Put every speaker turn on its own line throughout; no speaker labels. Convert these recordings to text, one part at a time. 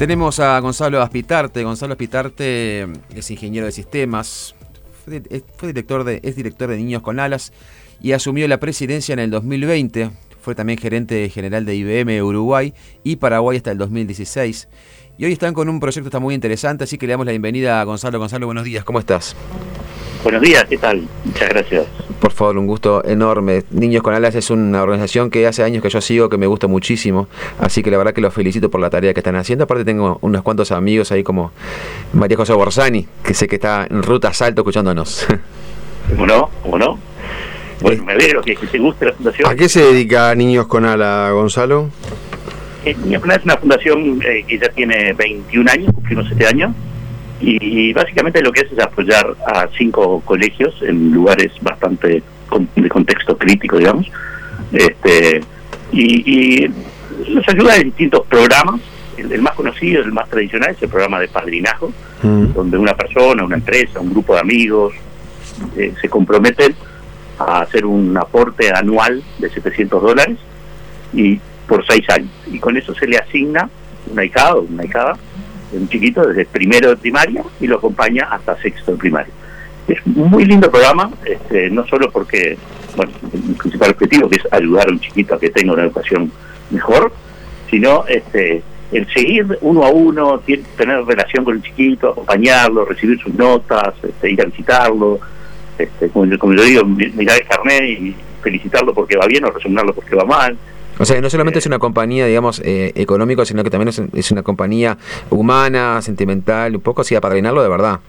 Tenemos a Gonzalo Aspitarte. Gonzalo Aspitarte es ingeniero de sistemas, fue, director de, es director de Niños con Alas y asumió la presidencia en el 2020. Fue también gerente general de IBM Uruguay y Paraguay hasta el 2016. Y hoy están con un proyecto está muy interesante, así que le damos la bienvenida a Gonzalo. Gonzalo, buenos días, ¿cómo estás?
Buenos días, ¿qué tal? Muchas gracias.
Por favor, un gusto enorme. Niños con Alas es una organización que hace años que yo sigo, que me gusta muchísimo, así que la verdad que los felicito por la tarea que están haciendo. Aparte tengo unos cuantos amigos ahí como María José Borsani, que sé que está en ruta salto escuchándonos.
¿Cómo no? ¿Cómo no? Bueno, me alegro que, te guste la fundación.
¿A qué se dedica Niños con Alas, Gonzalo?
Eh, Niños con Alas es una fundación eh, que ya tiene 21 años, cumplimos 7 años y básicamente lo que hace es apoyar a cinco colegios en lugares bastante de contexto crítico, digamos, este, y, y los ayuda en distintos programas. El, más conocido, el más tradicional, es el programa de padrinajo, mm. donde una persona, una empresa, un grupo de amigos eh, se comprometen a hacer un aporte anual de 700 dólares y por seis años. Y con eso se le asigna una ICAD o una ICADA un chiquito desde primero de primaria y lo acompaña hasta sexto de primaria. Es un muy lindo programa, este, no solo porque, bueno, el principal objetivo que es ayudar a un chiquito a que tenga una educación mejor, sino este, el seguir uno a uno, tener relación con el chiquito, acompañarlo, recibir sus notas, este, ir a visitarlo, este, como, como yo digo, mirar el carnet y felicitarlo porque va bien o resumirlo porque va mal.
O sea, no solamente es una compañía, digamos, eh, económica, sino que también es, una compañía humana, sentimental, un poco así, apadrinarlo de verdad.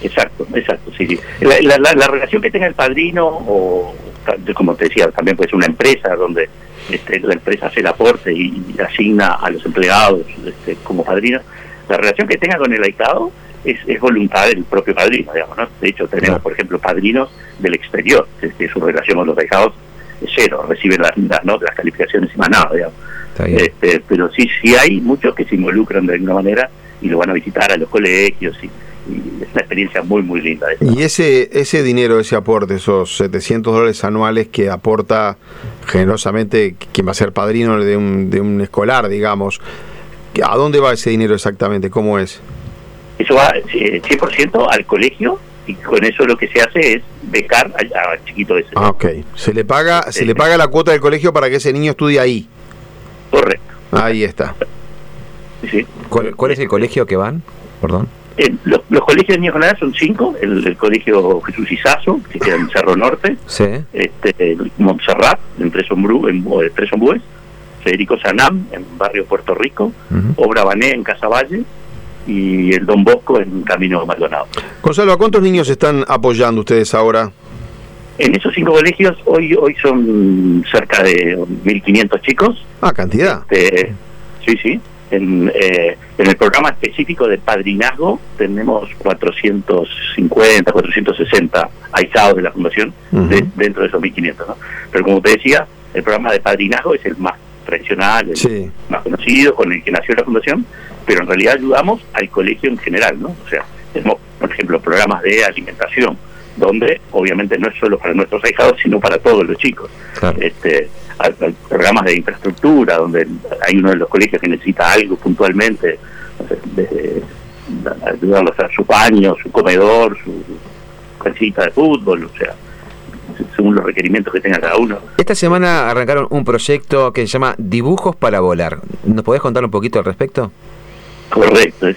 Exacto, exacto, sí, sí. La, relación que tenga el padrino, o como te decía, también puede ser una empresa donde este, la empresa hace el aporte y, asigna a los empleados este, como padrinos, la relación que tenga con el aitado es, es, voluntad del propio padrino, digamos, ¿no? De hecho, tenemos, por ejemplo, padrinos del exterior, que, su relación con los ahijados cero, reciben las, las notas, las calificaciones y más nada, digamos. Este, pero sí, sí hay muchos que se involucran de alguna manera y lo van a visitar a los colegios y, es una experiencia muy, muy linda.
Y ese, ese dinero, ese aporte, esos 700 dólares anuales que aporta generosamente quien va a ser padrino de un, de un escolar, digamos, ¿a dónde va ese dinero exactamente? ¿Cómo es?
Eso va 100% eh, al colegio y con eso lo que se hace es becar al, chiquito ese.
Ah, ok. Se le paga, se le paga la cuota del colegio para que ese niño estudie ahí.
Correcto.
Ahí está.
Sí.
¿Cuál, es el colegio que van? Perdón.
Eh, los, colegios de niños con son cinco. El, colegio Jesús Izazo, que queda en Cerro Norte.
Sí.
Este, Montserrat, en Tres, en Federico Sanam, en barrio Puerto Rico. Obra Bané, en Casaballe y el Don Bosco en Camino Maldonado.
Gonzalo, ¿a cuántos niños están apoyando ustedes ahora?
En esos cinco colegios hoy hoy son cerca de 1.500 chicos.
Ah, cantidad.
Este, sí, sí. En, eh, en, el programa específico de padrinazgo tenemos 450, 460 aislados de la fundación dentro de esos 1.500. ¿no? Pero como te decía, el programa de padrinazgo es el más tradicional, el más conocido, con el que nació la fundación, pero en realidad ayudamos al colegio en general, ¿no? O sea, tenemos, por ejemplo, programas de alimentación, donde obviamente no es solo para nuestros ahijados, sino para todos los chicos. Este, hay, programas de infraestructura, donde hay uno de los colegios que necesita algo puntualmente, desde ayudarlos a su baño, su comedor, su casita de fútbol, o sea, según los requerimientos que tenga cada uno.
Esta semana arrancaron un proyecto que se llama Dibujos para Volar. ¿Nos podés contar un poquito al respecto?
Correcto, es,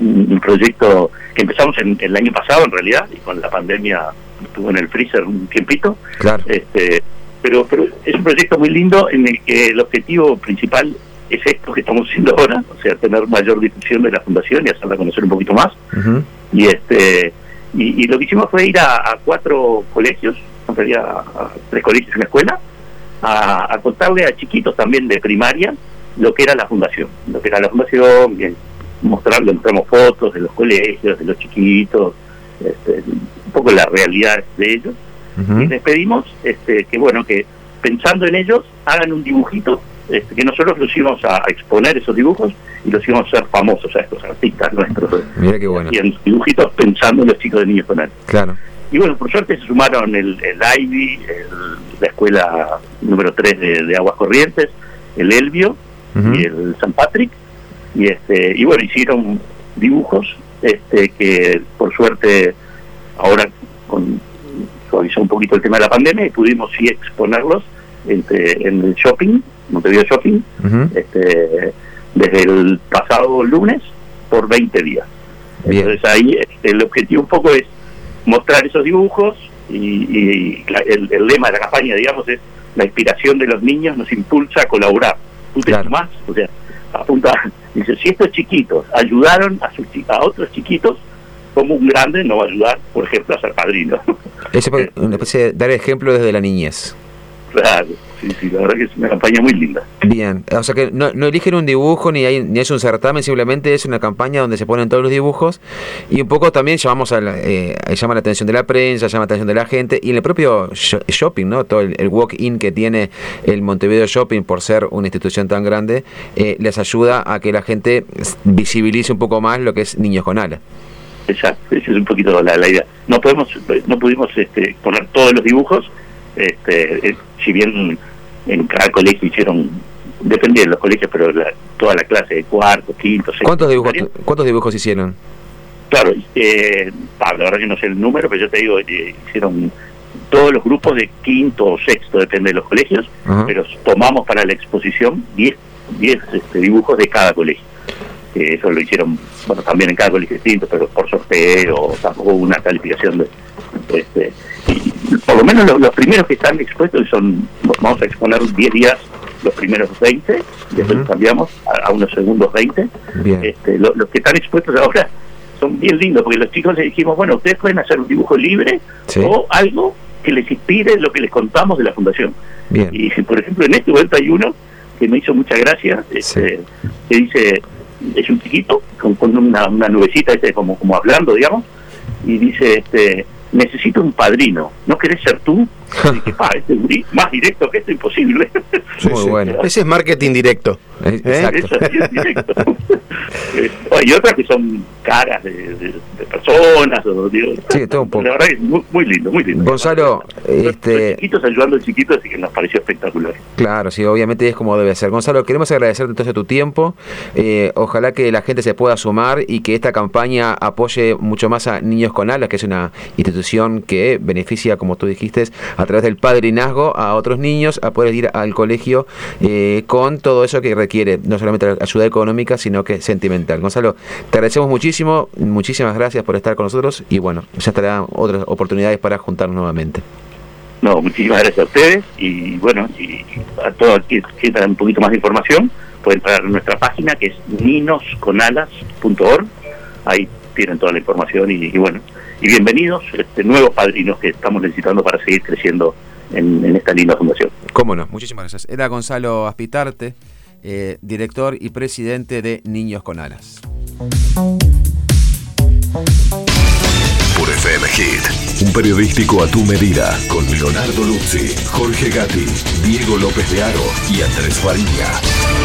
un proyecto que empezamos en, el año pasado en realidad y con la pandemia estuvo en el freezer un tiempito.
Claro.
Este, pero, pero es un proyecto muy lindo en el que el objetivo principal es esto que estamos haciendo ahora, o sea, tener mayor difusión de la fundación y hacerla conocer un poquito más. Y este y, lo que hicimos fue ir a, cuatro colegios, en realidad a, tres colegios y una escuela, a, a contarle a chiquitos también de primaria lo que era la fundación, lo que era la fundación, bien, mostrarle, mostramos fotos de los colegios, de los chiquitos, este, un poco la realidad de ellos. Y les pedimos este, que, bueno, que pensando en ellos, hagan un dibujito, este, que nosotros los íbamos a, exponer esos dibujos y los íbamos a hacer famosos a estos artistas nuestros.
Mira qué bueno.
Y en dibujitos pensando en los chicos de niños con él.
Claro.
Y bueno, por suerte se sumaron el, el Ivy, la escuela número 3 de, de Aguas Corrientes, el Elvio y el San Patrick Y, este, y bueno, hicieron dibujos este, que por suerte ahora con, suavizó un poquito el tema de la pandemia y pudimos sí exponerlos este, en el shopping, Montevideo Shopping, este, desde el pasado lunes por 20 días. Entonces ahí este, el objetivo un poco es mostrar esos dibujos y, el, lema de la campaña, digamos, es la inspiración de los niños nos impulsa a colaborar. Tú te más, o sea, apunta, dice, si estos chiquitos ayudaron a, sus, a otros chiquitos, como un grande no va a ayudar, por ejemplo, a ser padrino.
Ese, una especie de dar ejemplo desde la niñez.
Claro, sí, sí, la verdad que es una campaña muy linda.
Bien, o sea que no, no eligen un dibujo ni, hay, ni es un certamen, simplemente es una campaña donde se ponen todos los dibujos y un poco también llamamos a la, eh, llama la atención de la prensa, llama la atención de la gente y en el propio shopping, ¿no? Todo el, walk-in que tiene el Montevideo Shopping por ser una institución tan grande, eh, les ayuda a que la gente visibilice un poco más lo que es Niños con Alas.
Exacto, esa es un poquito la, idea. No podemos, no pudimos este, poner todos los dibujos, este, eh, si bien en cada colegio hicieron, dependía de los colegios, pero toda la clase de cuarto, quinto, sexto.
¿Cuántos dibujos, ¿cuántos dibujos hicieron?
Claro, eh, la verdad que no sé el número, pero yo te digo, eh, hicieron todos los grupos de quinto o sexto, depende de los colegios, pero tomamos para la exposición 10 diez, este, dibujos de cada colegio eso lo hicieron, bueno, también en cada colegio distinto, pero por sorteo, tampoco una calificación de... Este, menos los, primeros que están expuestos son, vamos a exponer 10 días los primeros 20, después cambiamos a, unos segundos 20. Este, los que están expuestos ahora son bien lindos, porque los chicos les dijimos, bueno, ustedes pueden hacer un dibujo libre o algo que les inspire lo que les contamos de la fundación. Y por ejemplo, en este vuelta hay uno que me hizo mucha gracia, este, que dice, es un chiquito, con, una, una nubecita, este, como, como hablando, digamos, y dice, este necesito un padrino, ¿no querés ser tú? Y pa, este más directo que esto, imposible.
Muy bueno. Ese es marketing directo.
¿Eh? Exacto. es directo. y otras que son caras de, personas. O, digo, sí, todo un poco. La verdad es muy, lindo, muy lindo.
Gonzalo, este...
chiquitos ayudando a chiquitos, así que nos pareció espectacular.
Claro, sí, obviamente es como debe ser. Gonzalo, queremos agradecerte entonces tu tiempo. Eh, ojalá que la gente se pueda sumar y que esta campaña apoye mucho más a Niños con Alas, que es una institución que beneficia, como tú dijiste, a través del padrinazgo a otros niños a poder ir al colegio eh, con todo eso que requiere, no solamente ayuda económica, sino que sentimental. Gonzalo, te agradecemos muchísimo, muchísimas gracias por estar con nosotros y bueno, ya estarán otras oportunidades para juntarnos nuevamente.
No, muchísimas gracias a ustedes y bueno, y a todos que quieran un poquito más de información, pueden entrar a nuestra página que es ninosconalas.org, ahí tienen toda la información y bueno, y bienvenidos este, nuevos padrinos que estamos necesitando para seguir creciendo en, esta linda fundación.
Cómo no, muchísimas gracias. Era Gonzalo Aspitarte, eh, director y presidente de Niños con Alas.
Por FM Hit, un periodístico a tu medida, con Leonardo Luzzi, Jorge Gatti, Diego López de Aro y Andrés Faría.